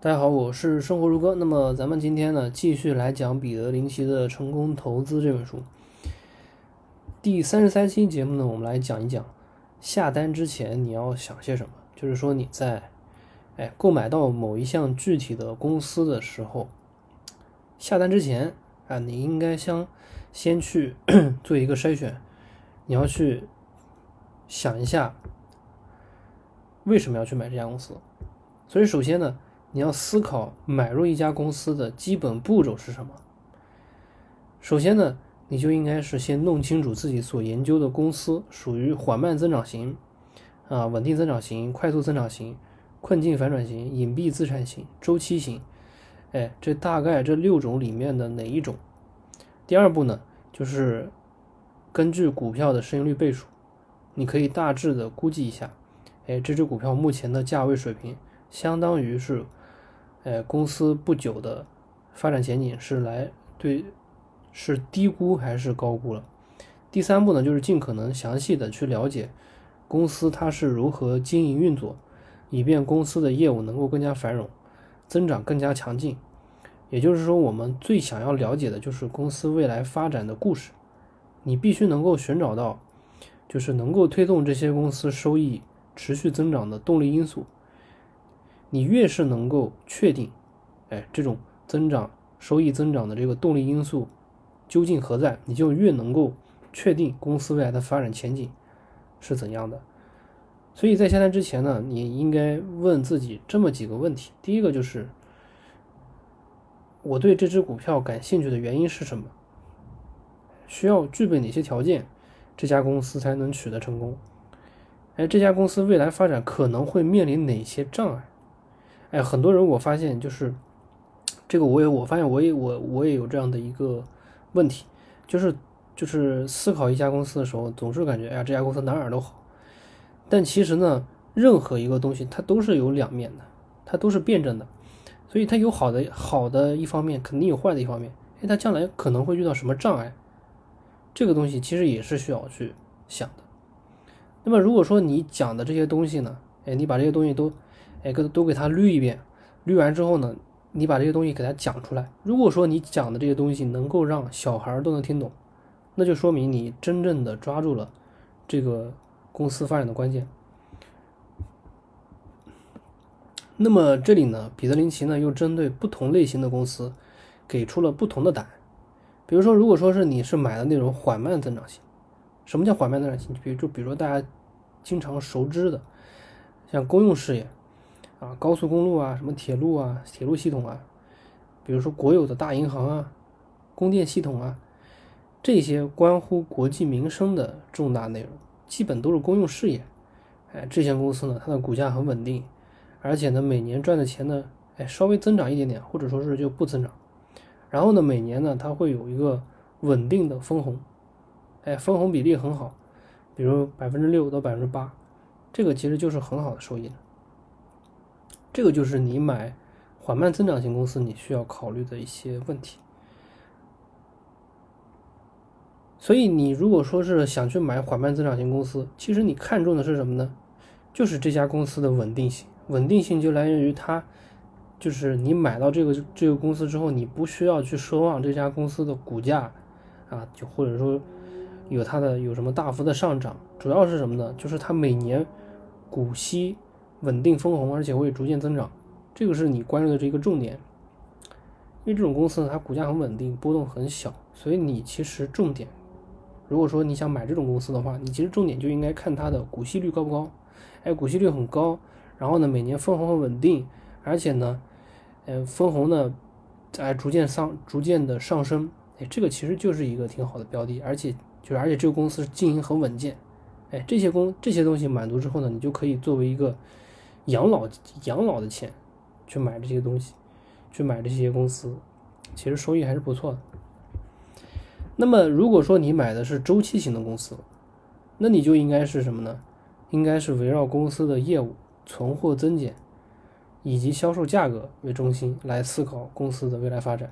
大家好，我是生活如歌。那么咱们今天呢，继续来讲彼得林奇的《成功投资》这本书。第三十三期节目呢，我们来讲一讲下单之前你要想些什么。就是说你在哎购买到某一项具体的公司的时候，下单之前啊，你应该先先去做一个筛选，你要去想一下为什么要去买这家公司。所以首先呢。你要思考买入一家公司的基本步骤是什么？首先呢，你就应该是先弄清楚自己所研究的公司属于缓慢增长型、啊稳定增长型、快速增长型、困境反转型、隐蔽资产型、周期型。哎，这大概这六种里面的哪一种？第二步呢，就是根据股票的市盈率倍数，你可以大致的估计一下，哎，这只股票目前的价位水平相当于是。呃，公司不久的发展前景是来对是低估还是高估了？第三步呢，就是尽可能详细的去了解公司它是如何经营运作，以便公司的业务能够更加繁荣，增长更加强劲。也就是说，我们最想要了解的就是公司未来发展的故事。你必须能够寻找到，就是能够推动这些公司收益持续增长的动力因素。你越是能够确定，哎，这种增长收益增长的这个动力因素究竟何在，你就越能够确定公司未来的发展前景是怎样的。所以在下单之前呢，你应该问自己这么几个问题：第一个就是，我对这只股票感兴趣的原因是什么？需要具备哪些条件，这家公司才能取得成功？哎，这家公司未来发展可能会面临哪些障碍？哎，很多人我发现就是这个，我也我发现我也我我也有这样的一个问题，就是就是思考一家公司的时候，总是感觉哎呀这家公司哪哪都好，但其实呢，任何一个东西它都是有两面的，它都是辩证的，所以它有好的好的一方面，肯定有坏的一方面。哎，它将来可能会遇到什么障碍，这个东西其实也是需要去想的。那么如果说你讲的这些东西呢，哎，你把这些东西都。哎，都都给他捋一遍，捋完之后呢，你把这些东西给他讲出来。如果说你讲的这些东西能够让小孩都能听懂，那就说明你真正的抓住了这个公司发展的关键。那么这里呢，彼得林奇呢又针对不同类型的公司给出了不同的答案。比如说，如果说是你是买的那种缓慢增长型，什么叫缓慢增长型？比如就比如说大家经常熟知的，像公用事业。啊，高速公路啊，什么铁路啊，铁路系统啊，比如说国有的大银行啊，供电系统啊，这些关乎国计民生的重大内容，基本都是公用事业。哎，这些公司呢，它的股价很稳定，而且呢，每年赚的钱呢，哎，稍微增长一点点，或者说是就不增长。然后呢，每年呢，它会有一个稳定的分红，哎，分红比例很好，比如百分之六到百分之八，这个其实就是很好的收益了。这个就是你买缓慢增长型公司你需要考虑的一些问题。所以你如果说是想去买缓慢增长型公司，其实你看中的是什么呢？就是这家公司的稳定性。稳定性就来源于它，就是你买到这个这个公司之后，你不需要去奢望这家公司的股价啊，就或者说有它的有什么大幅的上涨。主要是什么呢？就是它每年股息。稳定分红，而且会逐渐增长，这个是你关注的这个重点。因为这种公司呢，它股价很稳定，波动很小，所以你其实重点，如果说你想买这种公司的话，你其实重点就应该看它的股息率高不高。哎，股息率很高，然后呢，每年分红很稳定，而且呢，呃，分红呢在逐渐上逐渐的上升，哎，这个其实就是一个挺好的标的，而且就是而且这个公司经营很稳健，哎，这些公这些东西满足之后呢，你就可以作为一个。养老养老的钱去买这些东西，去买这些公司，其实收益还是不错的。那么如果说你买的是周期型的公司，那你就应该是什么呢？应该是围绕公司的业务、存货增减以及销售价格为中心来思考公司的未来发展。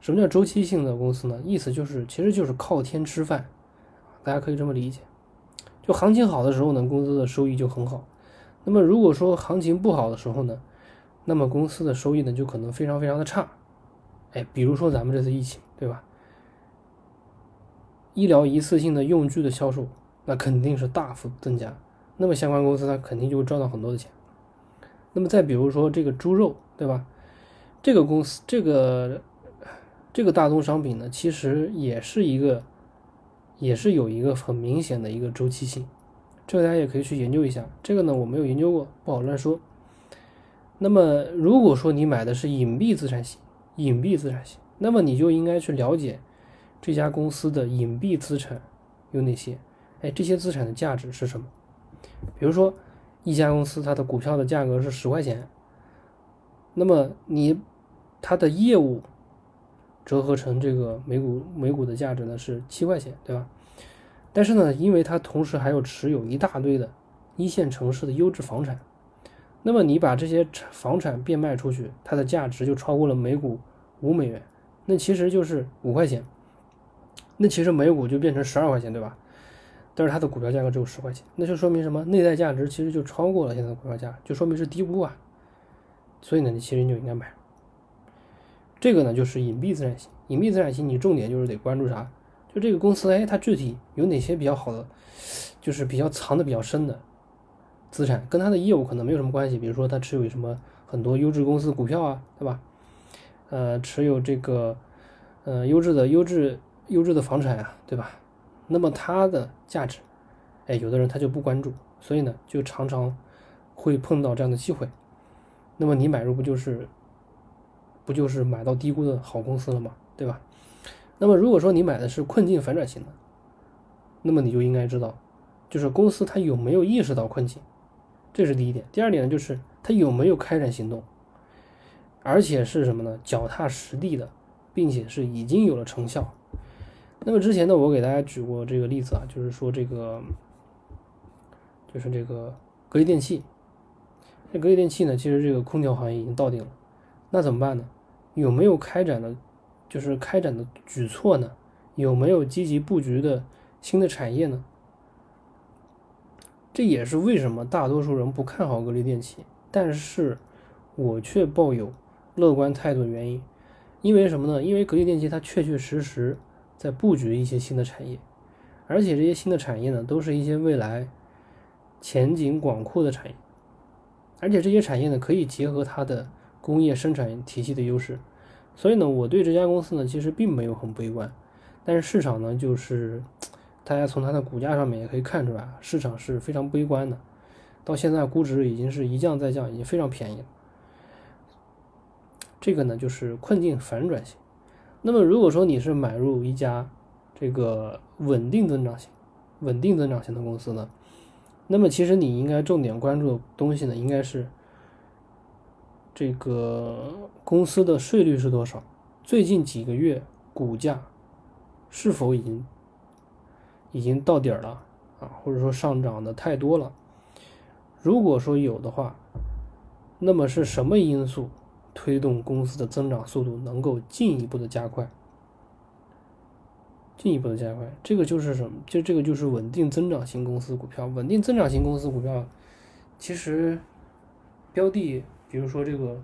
什么叫周期性的公司呢？意思就是其实就是靠天吃饭，大家可以这么理解。就行情好的时候呢，公司的收益就很好。那么如果说行情不好的时候呢，那么公司的收益呢就可能非常非常的差。哎，比如说咱们这次疫情，对吧？医疗一次性的用具的销售，那肯定是大幅增加。那么相关公司它肯定就会赚到很多的钱。那么再比如说这个猪肉，对吧？这个公司这个这个大宗商品呢，其实也是一个，也是有一个很明显的一个周期性。这个大家也可以去研究一下。这个呢我没有研究过，不好乱说。那么如果说你买的是隐蔽资产型，隐蔽资产型，那么你就应该去了解这家公司的隐蔽资产有哪些？哎，这些资产的价值是什么？比如说，一家公司它的股票的价格是十块钱，那么你它的业务折合成这个每股每股的价值呢是七块钱，对吧？但是呢，因为它同时还有持有一大堆的一线城市的优质房产。那么你把这些房产变卖出去，它的价值就超过了每股五美元，那其实就是五块钱，那其实每股就变成十二块钱，对吧？但是它的股票价格只有十块钱，那就说明什么？内在价值其实就超过了现在的股票价，就说明是低估啊。所以呢，你其实就应该买。这个呢就是隐蔽资产型，隐蔽资产型你重点就是得关注啥？就这个公司，哎，它具体有哪些比较好的，就是比较藏的比较深的。资产跟它的业务可能没有什么关系，比如说它持有什么很多优质公司股票啊，对吧？呃，持有这个呃优质的优质优质的房产啊，对吧？那么它的价值，哎，有的人他就不关注，所以呢，就常常会碰到这样的机会。那么你买入不就是不就是买到低估的好公司了吗？对吧？那么如果说你买的是困境反转型的，那么你就应该知道，就是公司它有没有意识到困境。这是第一点，第二点呢，就是它有没有开展行动，而且是什么呢？脚踏实地的，并且是已经有了成效。那么之前呢，我给大家举过这个例子啊，就是说这个，就是这个格力电器。这格力电器呢，其实这个空调行业已经到顶了，那怎么办呢？有没有开展的，就是开展的举措呢？有没有积极布局的新的产业呢？这也是为什么大多数人不看好格力电器，但是我却抱有乐观态度的原因。因为什么呢？因为格力电器它确确实实在布局一些新的产业，而且这些新的产业呢，都是一些未来前景广阔的产业，而且这些产业呢，可以结合它的工业生产体系的优势。所以呢，我对这家公司呢，其实并没有很悲观，但是市场呢，就是。大家从它的股价上面也可以看出来，市场是非常悲观的，到现在估值已经是一降再降，已经非常便宜了。这个呢就是困境反转型。那么如果说你是买入一家这个稳定增长型、稳定增长型的公司呢，那么其实你应该重点关注的东西呢，应该是这个公司的税率是多少，最近几个月股价是否已经。已经到底儿了啊，或者说上涨的太多了。如果说有的话，那么是什么因素推动公司的增长速度能够进一步的加快？进一步的加快，这个就是什么？就这个就是稳定增长型公司股票。稳定增长型公司股票，其实标的，比如说这个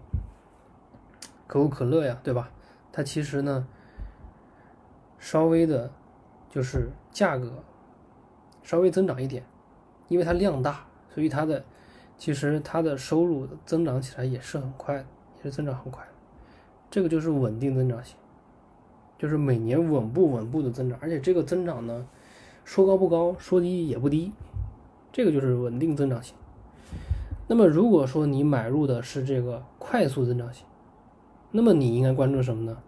可口可乐呀，对吧？它其实呢，稍微的。就是价格稍微增长一点，因为它量大，所以它的其实它的收入增长起来也是很快的，也是增长很快。这个就是稳定增长型，就是每年稳步稳步的增长，而且这个增长呢，说高不高，说低也不低，这个就是稳定增长型。那么如果说你买入的是这个快速增长型，那么你应该关注什么呢？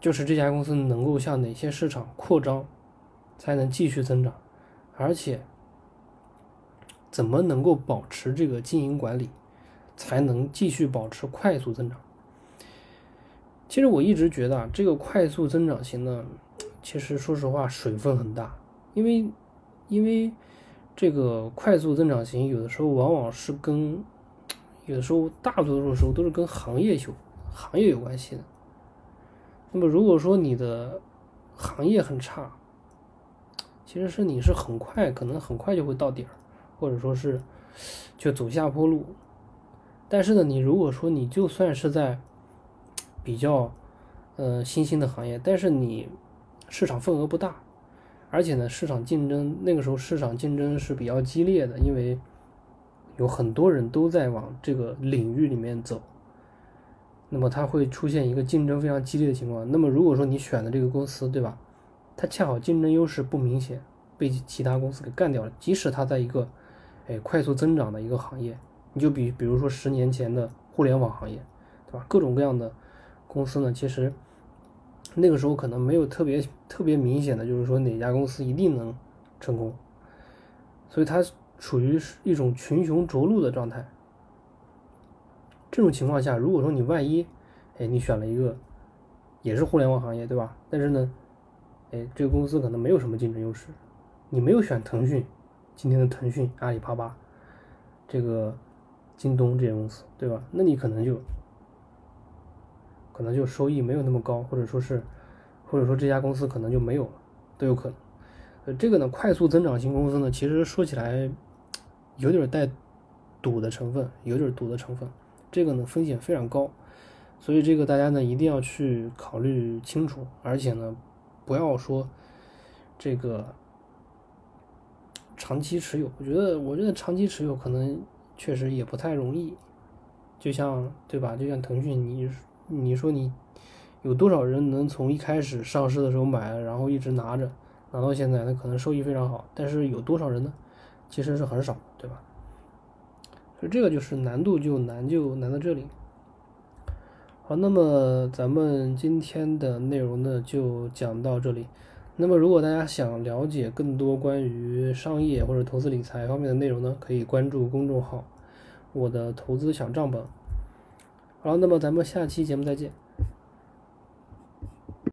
就是这家公司能够向哪些市场扩张，才能继续增长，而且怎么能够保持这个经营管理，才能继续保持快速增长？其实我一直觉得啊，这个快速增长型呢，其实说实话水分很大，因为因为这个快速增长型有的时候往往是跟有的时候大多数时候都是跟行业有行业有关系的。那么如果说你的行业很差，其实是你是很快，可能很快就会到底儿，或者说是就走下坡路。但是呢，你如果说你就算是在比较呃新兴的行业，但是你市场份额不大，而且呢市场竞争那个时候市场竞争是比较激烈的，因为有很多人都在往这个领域里面走，那么它会出现一个竞争非常激烈的情况。那么如果说你选的这个公司，对吧？它恰好竞争优势不明显，被其他公司给干掉了，即使它在一个哎快速增长的一个行业。你就比比如说十年前的互联网行业，对吧？各种各样的公司呢，其实那个时候可能没有特别特别明显的，就是说哪家公司一定能成功，所以它处于一种群雄逐鹿的状态。这种情况下，如果说你万一，哎，你选了一个也是互联网行业，对吧？但是呢，哎，这个公司可能没有什么竞争优势，你没有选腾讯，今天的腾讯、阿里巴巴，这个。京东这些公司，对吧？那你可能就可能就收益没有那么高，或者说是，或者说这家公司可能就没有了，都有可能。呃，这个呢，快速增长型公司呢，其实说起来有点带赌的成分，有点赌的成分。这个呢，风险非常高，所以这个大家呢一定要去考虑清楚，而且呢，不要说这个长期持有。我觉得，我觉得长期持有可能。确实也不太容易，就像对吧？就像腾讯，你你说你有多少人能从一开始上市的时候买，然后一直拿着拿到现在，那可能收益非常好。但是有多少人呢？其实是很少，对吧？所以这个就是难度就难就难在这里。好，那么咱们今天的内容呢就讲到这里。那么，如果大家想了解更多关于商业或者投资理财方面的内容呢，可以关注公众号“我的投资小账本”。好，那么咱们下期节目再见。